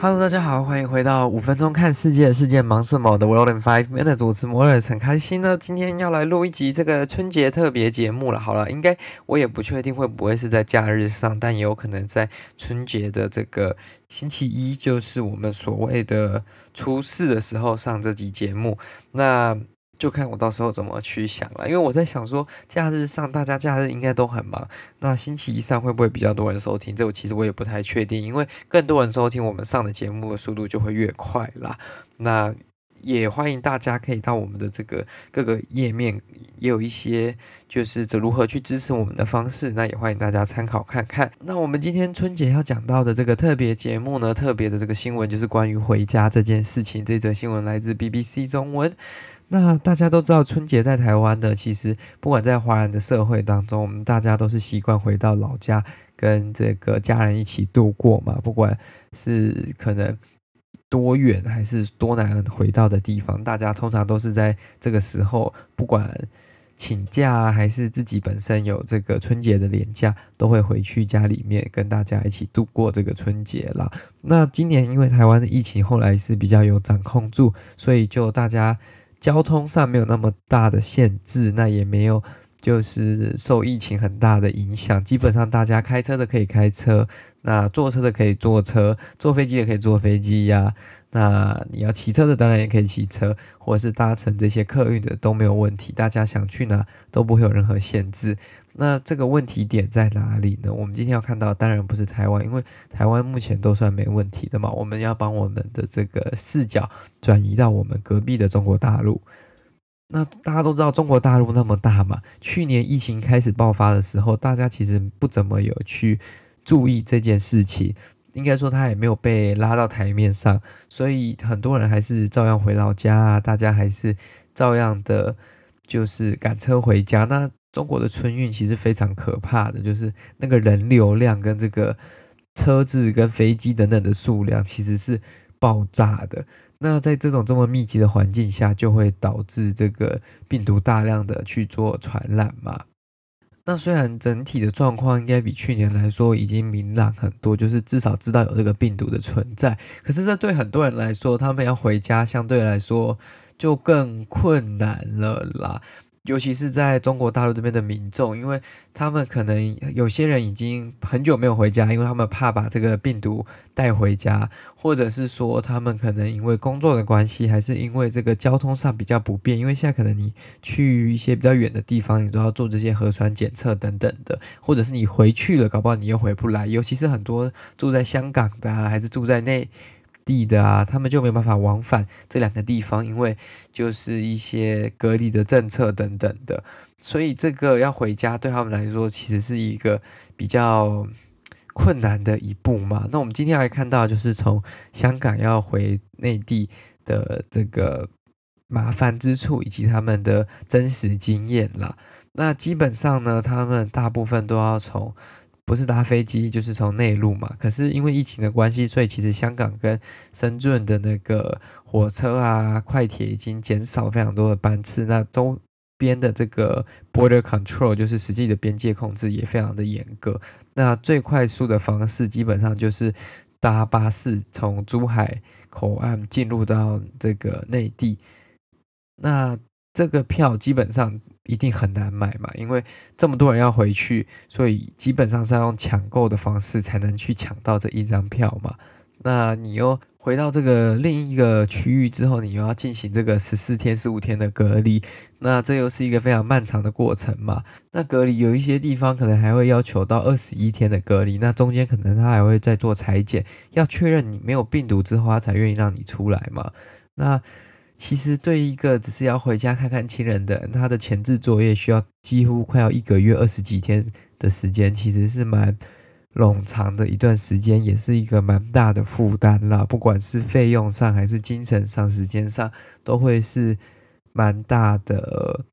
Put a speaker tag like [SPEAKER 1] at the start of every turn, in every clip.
[SPEAKER 1] Hello，大家好，欢迎回到五分钟看世界，世界忙什么的 World in Five Minutes 主持摩尔，很开心呢。今天要来录一集这个春节特别节目了。好了，应该我也不确定会不会是在假日上，但也有可能在春节的这个星期一，就是我们所谓的初四的时候上这集节目。那就看我到时候怎么去想了，因为我在想说，假日上大家假日应该都很忙，那星期一上会不会比较多人收听？这我其实我也不太确定，因为更多人收听我们上的节目的速度就会越快啦。那也欢迎大家可以到我们的这个各个页面，也有一些就是这如何去支持我们的方式，那也欢迎大家参考看看。那我们今天春节要讲到的这个特别节目呢，特别的这个新闻就是关于回家这件事情。这则新闻来自 BBC 中文。那大家都知道，春节在台湾的，其实不管在华人的社会当中，我们大家都是习惯回到老家，跟这个家人一起度过嘛。不管是可能多远还是多难回到的地方，大家通常都是在这个时候，不管请假还是自己本身有这个春节的年假，都会回去家里面跟大家一起度过这个春节啦。那今年因为台湾的疫情后来是比较有掌控住，所以就大家。交通上没有那么大的限制，那也没有就是受疫情很大的影响。基本上大家开车的可以开车，那坐车的可以坐车，坐飞机的可以坐飞机呀。那你要骑车的当然也可以骑车，或者是搭乘这些客运的都没有问题。大家想去哪都不会有任何限制。那这个问题点在哪里呢？我们今天要看到，当然不是台湾，因为台湾目前都算没问题的嘛。我们要把我们的这个视角转移到我们隔壁的中国大陆。那大家都知道中国大陆那么大嘛，去年疫情开始爆发的时候，大家其实不怎么有去注意这件事情，应该说他也没有被拉到台面上，所以很多人还是照样回老家啊，大家还是照样的，就是赶车回家。那中国的春运其实非常可怕的，就是那个人流量跟这个车子跟飞机等等的数量其实是爆炸的。那在这种这么密集的环境下，就会导致这个病毒大量的去做传染嘛。那虽然整体的状况应该比去年来说已经明朗很多，就是至少知道有这个病毒的存在，可是这对很多人来说，他们要回家相对来说就更困难了啦。尤其是在中国大陆这边的民众，因为他们可能有些人已经很久没有回家，因为他们怕把这个病毒带回家，或者是说他们可能因为工作的关系，还是因为这个交通上比较不便，因为现在可能你去一些比较远的地方，你都要做这些核酸检测等等的，或者是你回去了，搞不好你又回不来。尤其是很多住在香港的，还是住在内地的啊，他们就没办法往返这两个地方，因为就是一些隔离的政策等等的，所以这个要回家对他们来说其实是一个比较困难的一步嘛。那我们今天来看到，就是从香港要回内地的这个麻烦之处，以及他们的真实经验啦。那基本上呢，他们大部分都要从。不是搭飞机就是从内陆嘛，可是因为疫情的关系，所以其实香港跟深圳的那个火车啊、快铁已经减少非常多的班次。那周边的这个 border control 就是实际的边界控制也非常的严格。那最快速的方式基本上就是搭巴士从珠海口岸进入到这个内地。那这个票基本上。一定很难买嘛，因为这么多人要回去，所以基本上是要用抢购的方式才能去抢到这一张票嘛。那你又回到这个另一个区域之后，你又要进行这个十四天、十五天的隔离，那这又是一个非常漫长的过程嘛。那隔离有一些地方可能还会要求到二十一天的隔离，那中间可能他还会再做裁剪，要确认你没有病毒之后，他才愿意让你出来嘛。那其实对一个只是要回家看看亲人的，他的前置作业需要几乎快要一个月二十几天的时间，其实是蛮冗长的一段时间，也是一个蛮大的负担啦。不管是费用上还是精神上、时间上，都会是蛮大的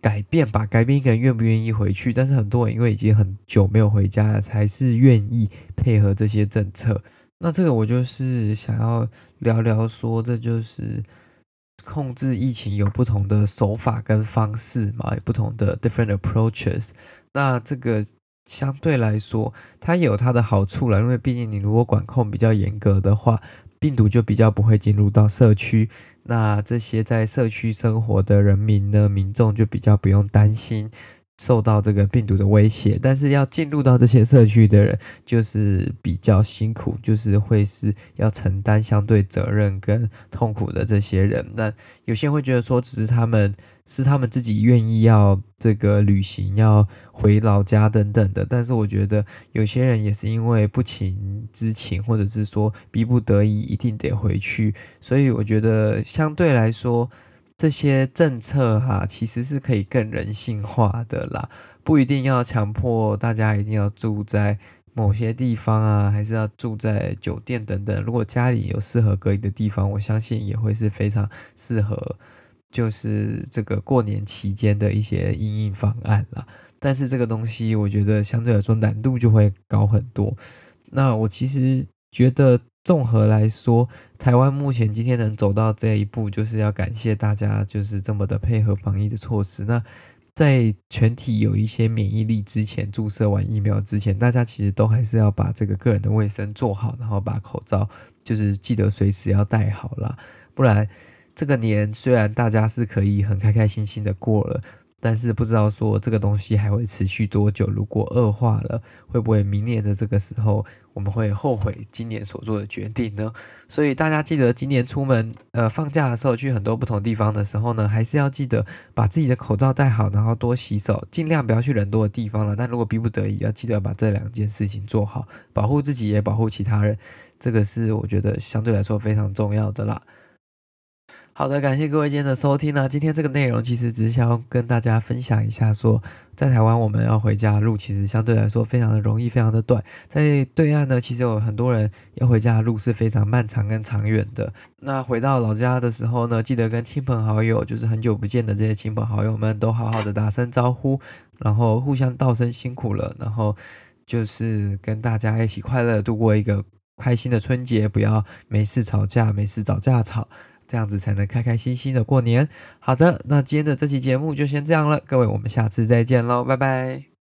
[SPEAKER 1] 改变吧。改变一个人愿不愿意回去，但是很多人因为已经很久没有回家了，才是愿意配合这些政策。那这个我就是想要聊聊说，这就是。控制疫情有不同的手法跟方式嘛，有不同的 different approaches。那这个相对来说，它有它的好处了，因为毕竟你如果管控比较严格的话，病毒就比较不会进入到社区。那这些在社区生活的人民呢，民众就比较不用担心。受到这个病毒的威胁，但是要进入到这些社区的人，就是比较辛苦，就是会是要承担相对责任跟痛苦的这些人。那有些人会觉得说，只是他们是他们自己愿意要这个旅行，要回老家等等的。但是我觉得有些人也是因为不情之请，或者是说逼不得已一定得回去。所以我觉得相对来说。这些政策哈、其实是可以更人性化的啦，不一定要强迫大家一定要住在某些地方啊，还是要住在酒店等等。如果家里有适合隔离的地方，我相信也会是非常适合，就是这个过年期间的一些因应方案啦。但是这个东西，我觉得相对来说难度就会高很多。那我其实觉得。综合来说，台湾目前今天能走到这一步，就是要感谢大家，就是这么的配合防疫的措施。那在全体有一些免疫力之前，注射完疫苗之前，大家其实都还是要把这个个人的卫生做好，然后把口罩就是记得随时要戴好啦，不然这个年虽然大家是可以很开开心心的过了。但是不知道说这个东西还会持续多久？如果恶化了，会不会明年的这个时候我们会后悔今年所做的决定呢？所以大家记得今年出门呃放假的时候去很多不同地方的时候呢，还是要记得把自己的口罩戴好，然后多洗手，尽量不要去人多的地方了。但如果逼不得已，要记得把这两件事情做好，保护自己也保护其他人，这个是我觉得相对来说非常重要的啦。好的，感谢各位今天的收听呢。今天这个内容其实只是想要跟大家分享一下说，说在台湾我们要回家的路其实相对来说非常的容易，非常的短。在对岸呢，其实有很多人要回家的路是非常漫长跟长远的。那回到老家的时候呢，记得跟亲朋好友，就是很久不见的这些亲朋好友们都好好的打声招呼，然后互相道声辛苦了，然后就是跟大家一起快乐度过一个开心的春节，不要没事吵架，没事找架吵。这样子才能开开心心的过年。好的，那今天的这期节目就先这样了，各位，我们下次再见喽，拜拜。